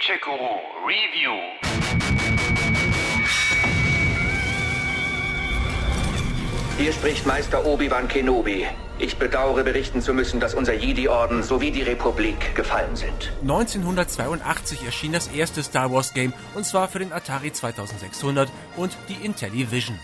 Gadget-Guru Review. Hier spricht Meister Obi-Wan Kenobi. Ich bedauere berichten zu müssen, dass unser Jedi-Orden sowie die Republik gefallen sind. 1982 erschien das erste Star Wars Game und zwar für den Atari 2600 und die Intellivision.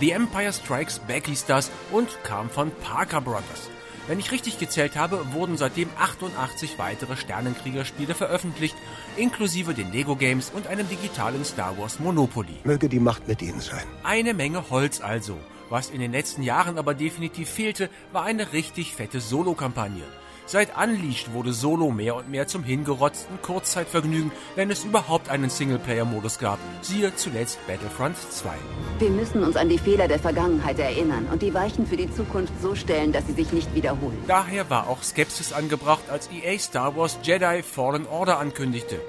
The Empire Strikes Back hieß das und kam von Parker Brothers. Wenn ich richtig gezählt habe, wurden seitdem 88 weitere Sternenkriegerspiele veröffentlicht, inklusive den Lego Games und einem digitalen Star Wars Monopoly. Möge die Macht mit Ihnen sein. Eine Menge Holz also. Was in den letzten Jahren aber definitiv fehlte, war eine richtig fette Solo-Kampagne. Seit Unleashed wurde Solo mehr und mehr zum hingerotzten Kurzzeitvergnügen, wenn es überhaupt einen Singleplayer-Modus gab. Siehe zuletzt Battlefront 2. Wir müssen uns an die Fehler der Vergangenheit erinnern und die Weichen für die Zukunft so stellen, dass sie sich nicht wiederholen. Daher war auch Skepsis angebracht, als EA Star Wars Jedi Fallen Order ankündigte.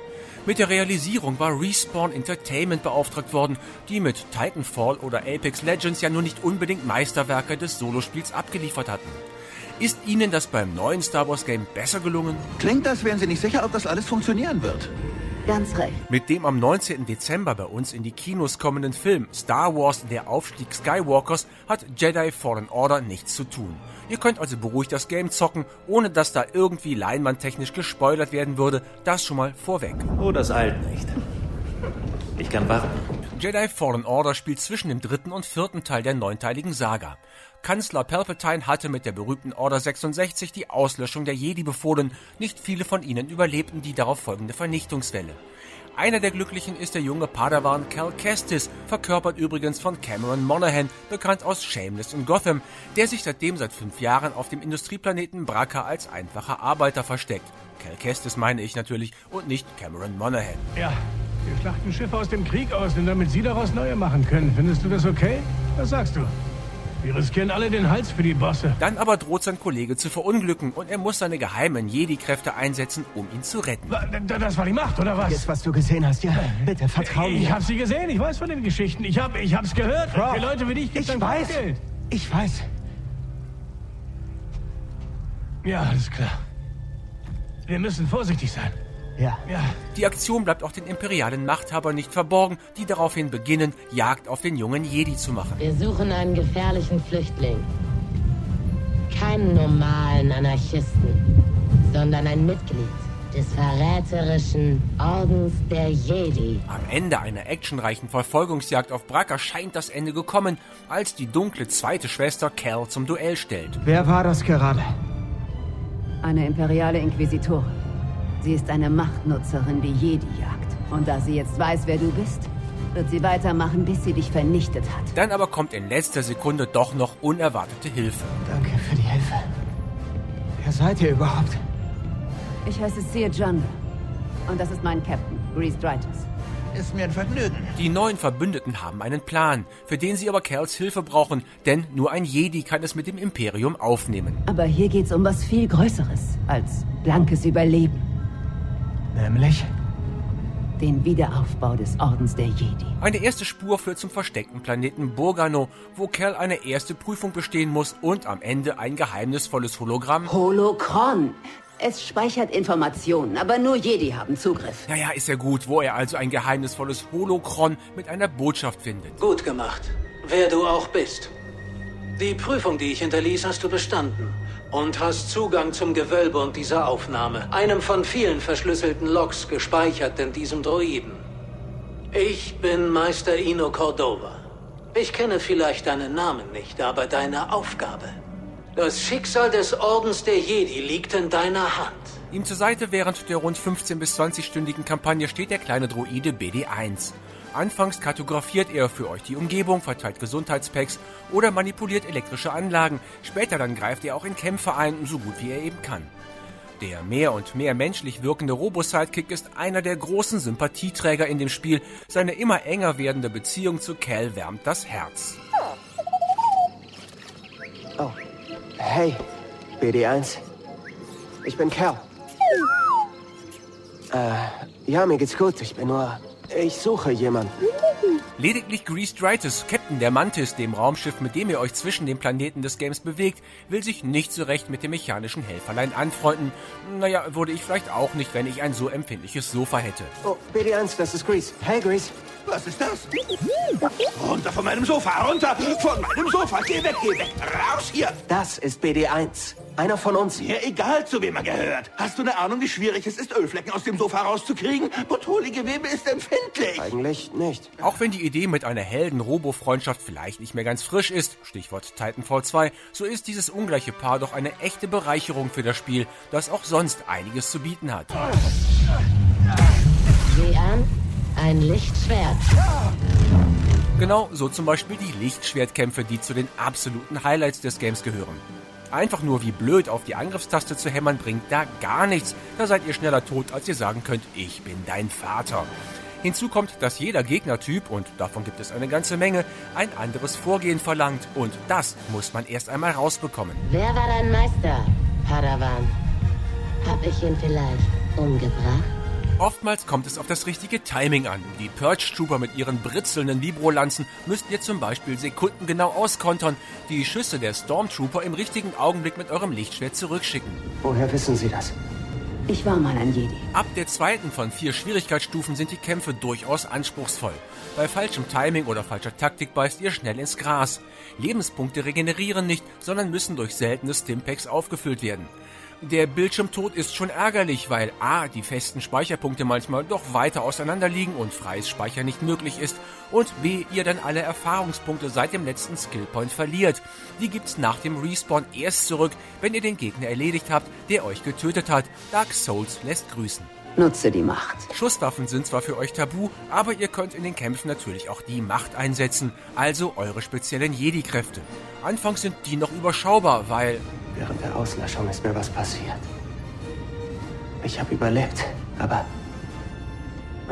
Mit der Realisierung war Respawn Entertainment beauftragt worden, die mit Titanfall oder Apex Legends ja nur nicht unbedingt Meisterwerke des Solospiels abgeliefert hatten. Ist Ihnen das beim neuen Star Wars Game besser gelungen? Klingt, als wären Sie nicht sicher, ob das alles funktionieren wird. Ganz recht. Mit dem am 19. Dezember bei uns in die Kinos kommenden Film Star Wars Der Aufstieg Skywalkers hat Jedi Fallen Order nichts zu tun. Ihr könnt also beruhigt das Game zocken, ohne dass da irgendwie leinwandtechnisch gespoilert werden würde. Das schon mal vorweg. Oh, das eilt nicht. Ich kann warten. Jedi Fallen Order spielt zwischen dem dritten und vierten Teil der neunteiligen Saga. Kanzler Palpatine hatte mit der berühmten Order 66 die Auslöschung der Jedi befohlen. Nicht viele von ihnen überlebten die darauf folgende Vernichtungswelle. Einer der Glücklichen ist der junge Padawan Cal Kestis, verkörpert übrigens von Cameron Monaghan, bekannt aus Shameless und Gotham, der sich seitdem seit fünf Jahren auf dem Industrieplaneten Bracca als einfacher Arbeiter versteckt. Cal Kestis meine ich natürlich und nicht Cameron Monaghan. Ja, wir schlachten Schiffe aus dem Krieg aus, denn damit Sie daraus neue machen können. Findest du das okay? Was sagst du? Wir riskieren alle den Hals für die Bosse. Dann aber droht sein Kollege zu verunglücken und er muss seine geheimen Jedi-Kräfte einsetzen, um ihn zu retten. Das war die Macht, oder was? Jetzt, was du gesehen hast, ja. Bitte, vertrau ich mir. hab sie gesehen, ich weiß von den Geschichten. Ich hab, ich hab's gehört. Frau, Für Leute wie dich gibt's ich ein weiß. Geld. Ich weiß. Ja, alles klar. Wir müssen vorsichtig sein. Ja. Ja, Die Aktion bleibt auch den imperialen Machthabern nicht verborgen, die daraufhin beginnen, Jagd auf den jungen Jedi zu machen. Wir suchen einen gefährlichen Flüchtling. Keinen normalen Anarchisten, sondern ein Mitglied des verräterischen Ordens der Jedi. Am Ende einer actionreichen Verfolgungsjagd auf Bracca scheint das Ende gekommen, als die dunkle zweite Schwester Cal zum Duell stellt. Wer war das gerade? Eine imperiale Inquisitorin. Sie ist eine Machtnutzerin, die Jedi jagt. Und da sie jetzt weiß, wer du bist, wird sie weitermachen, bis sie dich vernichtet hat. Dann aber kommt in letzter Sekunde doch noch unerwartete Hilfe. Danke für die Hilfe. Wer seid ihr überhaupt? Ich heiße Seer Jungle. Und das ist mein Captain, Grease Drytus. Ist mir ein Vergnügen. Die neuen Verbündeten haben einen Plan, für den sie aber Cals Hilfe brauchen, denn nur ein Jedi kann es mit dem Imperium aufnehmen. Aber hier geht's um was viel Größeres als blankes Überleben. Nämlich? Den Wiederaufbau des Ordens der Jedi. Eine erste Spur führt zum versteckten Planeten Burgano, wo Cal eine erste Prüfung bestehen muss und am Ende ein geheimnisvolles Hologramm. Holocron. Es speichert Informationen, aber nur Jedi haben Zugriff. Naja, ist ja gut, wo er also ein geheimnisvolles Holokron mit einer Botschaft findet. Gut gemacht. Wer du auch bist. Die Prüfung, die ich hinterließ, hast du bestanden. Und hast Zugang zum Gewölbe und dieser Aufnahme. Einem von vielen verschlüsselten Logs gespeichert in diesem Droiden. Ich bin Meister Ino Cordova. Ich kenne vielleicht deinen Namen nicht, aber deine Aufgabe. Das Schicksal des Ordens der Jedi liegt in deiner Hand. Ihm zur Seite während der rund 15 bis 20-stündigen Kampagne steht der kleine Droide BD-1. Anfangs kartografiert er für euch die Umgebung, verteilt Gesundheitspacks oder manipuliert elektrische Anlagen. Später dann greift er auch in Kämpfe ein, so gut wie er eben kann. Der mehr und mehr menschlich wirkende Robo-Sidekick ist einer der großen Sympathieträger in dem Spiel. Seine immer enger werdende Beziehung zu Cal wärmt das Herz. Oh. Hey, BD1. Ich bin Cal. Äh, ja, mir geht's gut. Ich bin nur. Ich suche jemanden. Lediglich Grease Dritus, Captain der Mantis, dem Raumschiff, mit dem ihr euch zwischen den Planeten des Games bewegt, will sich nicht so recht mit dem mechanischen Helferlein anfreunden. Naja, würde ich vielleicht auch nicht, wenn ich ein so empfindliches Sofa hätte. Oh, BD1, das ist Grease. Hey, Grease. Was ist das? Runter von meinem Sofa, runter von meinem Sofa. Geh weg, geh weg. Raus hier. Das ist BD1. Einer von uns. Mir egal, zu wem er gehört. Hast du eine Ahnung, wie schwierig es ist, Ölflecken aus dem Sofa rauszukriegen? Botoli-Gewebe ist empfindlich. Eigentlich nicht. Auch wenn die Idee mit einer Helden-Robo-Freundschaft vielleicht nicht mehr ganz frisch ist, Stichwort Titanfall 2, so ist dieses ungleiche Paar doch eine echte Bereicherung für das Spiel, das auch sonst einiges zu bieten hat. Sieh an, ein Lichtschwert. Genau so zum Beispiel die Lichtschwertkämpfe, die zu den absoluten Highlights des Games gehören. Einfach nur wie blöd auf die Angriffstaste zu hämmern bringt da gar nichts. Da seid ihr schneller tot, als ihr sagen könnt, ich bin dein Vater. Hinzu kommt, dass jeder Gegnertyp, und davon gibt es eine ganze Menge, ein anderes Vorgehen verlangt. Und das muss man erst einmal rausbekommen. Wer war dein Meister, Padawan? Hab ich ihn vielleicht umgebracht? Oftmals kommt es auf das richtige Timing an. Die Purge Trooper mit ihren britzelnden Vibrolanzen müsst ihr zum Beispiel sekundengenau auskontern, die Schüsse der Stormtrooper im richtigen Augenblick mit eurem Lichtschwert zurückschicken. Woher wissen Sie das? Ich war mal ein Jedi. Ab der zweiten von vier Schwierigkeitsstufen sind die Kämpfe durchaus anspruchsvoll. Bei falschem Timing oder falscher Taktik beißt ihr schnell ins Gras. Lebenspunkte regenerieren nicht, sondern müssen durch seltene Stimpacks aufgefüllt werden. Der Bildschirmtod ist schon ärgerlich, weil a. die festen Speicherpunkte manchmal doch weiter auseinander liegen und freies Speichern nicht möglich ist und b. ihr dann alle Erfahrungspunkte seit dem letzten Skillpoint verliert. Die gibt's nach dem Respawn erst zurück, wenn ihr den Gegner erledigt habt, der euch getötet hat. Dark Souls lässt grüßen. Nutze die Macht. Schusswaffen sind zwar für euch tabu, aber ihr könnt in den Kämpfen natürlich auch die Macht einsetzen, also eure speziellen Jedi-Kräfte. Anfangs sind die noch überschaubar, weil Während der Auslöschung ist mir was passiert. Ich habe überlebt, aber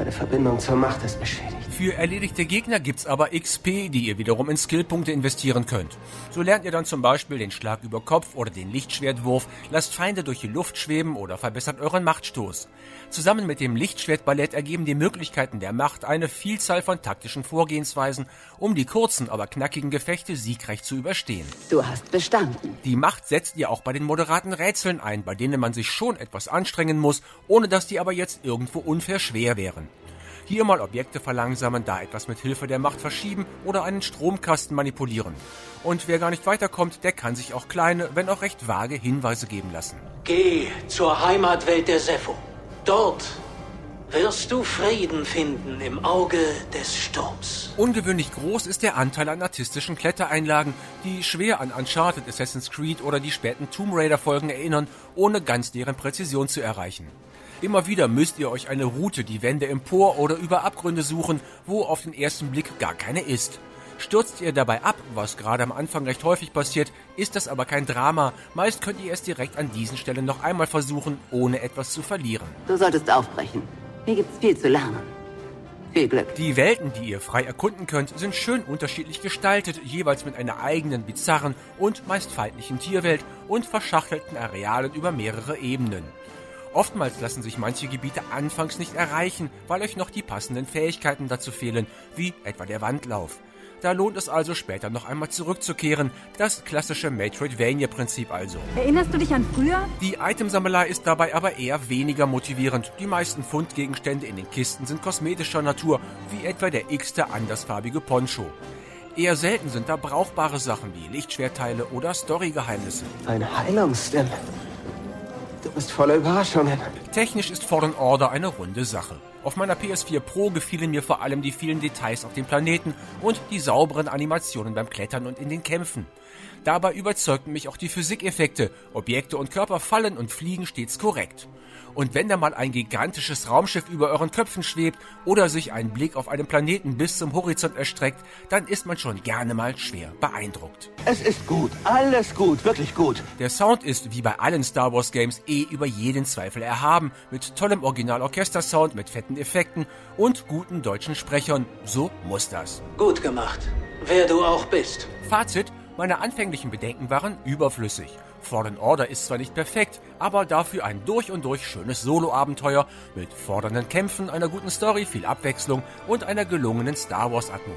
meine Verbindung zur Macht ist beschädigt. Für erledigte Gegner gibt's aber XP, die ihr wiederum in Skillpunkte investieren könnt. So lernt ihr dann zum Beispiel den Schlag über Kopf oder den Lichtschwertwurf, lasst Feinde durch die Luft schweben oder verbessert euren Machtstoß. Zusammen mit dem Lichtschwertballett ergeben die Möglichkeiten der Macht eine Vielzahl von taktischen Vorgehensweisen, um die kurzen, aber knackigen Gefechte siegreich zu überstehen. Du hast bestanden. Die Macht setzt ihr auch bei den moderaten Rätseln ein, bei denen man sich schon etwas anstrengen muss, ohne dass die aber jetzt irgendwo unfair schwer wären. Hier mal Objekte verlangsamen, da etwas mit Hilfe der Macht verschieben oder einen Stromkasten manipulieren. Und wer gar nicht weiterkommt, der kann sich auch kleine, wenn auch recht vage Hinweise geben lassen. Geh zur Heimatwelt der Sepho. Dort wirst du Frieden finden im Auge des Sturms. Ungewöhnlich groß ist der Anteil an artistischen Klettereinlagen, die schwer an Uncharted, Assassin's Creed oder die späten Tomb Raider Folgen erinnern, ohne ganz deren Präzision zu erreichen. Immer wieder müsst ihr euch eine Route, die Wände empor oder über Abgründe suchen, wo auf den ersten Blick gar keine ist. Stürzt ihr dabei ab, was gerade am Anfang recht häufig passiert, ist das aber kein Drama. Meist könnt ihr es direkt an diesen Stellen noch einmal versuchen, ohne etwas zu verlieren. Du solltest aufbrechen. Hier gibt's viel zu lernen. Viel Glück. Die Welten, die ihr frei erkunden könnt, sind schön unterschiedlich gestaltet, jeweils mit einer eigenen bizarren und meist feindlichen Tierwelt und verschachtelten Arealen über mehrere Ebenen. Oftmals lassen sich manche Gebiete anfangs nicht erreichen, weil euch noch die passenden Fähigkeiten dazu fehlen, wie etwa der Wandlauf. Da lohnt es also später noch einmal zurückzukehren, das klassische Metroidvania-Prinzip also. Erinnerst du dich an früher? Die Itemsammelei ist dabei aber eher weniger motivierend. Die meisten Fundgegenstände in den Kisten sind kosmetischer Natur, wie etwa der x-te andersfarbige Poncho. Eher selten sind da brauchbare Sachen wie Lichtschwerteile oder Storygeheimnisse. Ein Heilungsstim. Du bist voller Überraschungen. Technisch ist Fallen Order eine runde Sache. Auf meiner PS4 Pro gefielen mir vor allem die vielen Details auf dem Planeten und die sauberen Animationen beim Klettern und in den Kämpfen. Dabei überzeugten mich auch die Physikeffekte. Objekte und Körper fallen und fliegen stets korrekt. Und wenn da mal ein gigantisches Raumschiff über euren Köpfen schwebt oder sich ein Blick auf einen Planeten bis zum Horizont erstreckt, dann ist man schon gerne mal schwer beeindruckt. Es ist gut, alles gut, wirklich gut. Der Sound ist wie bei allen Star Wars Games eh über jeden Zweifel erhaben, mit tollem Original-Orchester-Sound, mit fetten Effekten und guten deutschen Sprechern. So muss das. Gut gemacht. Wer du auch bist. Fazit, meine anfänglichen Bedenken waren überflüssig. Fallen Order ist zwar nicht perfekt, aber dafür ein durch und durch schönes Solo-Abenteuer mit fordernden Kämpfen, einer guten Story, viel Abwechslung und einer gelungenen Star Wars-Atmo.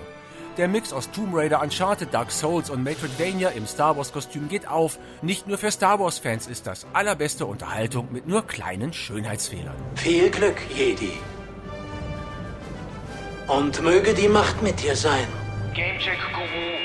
Der Mix aus Tomb Raider, Uncharted, Dark Souls und Metroidvania im Star Wars-Kostüm geht auf. Nicht nur für Star Wars-Fans ist das allerbeste Unterhaltung mit nur kleinen Schönheitsfehlern. Viel Glück, Jedi. Und möge die Macht mit dir sein. Gamecheck Guru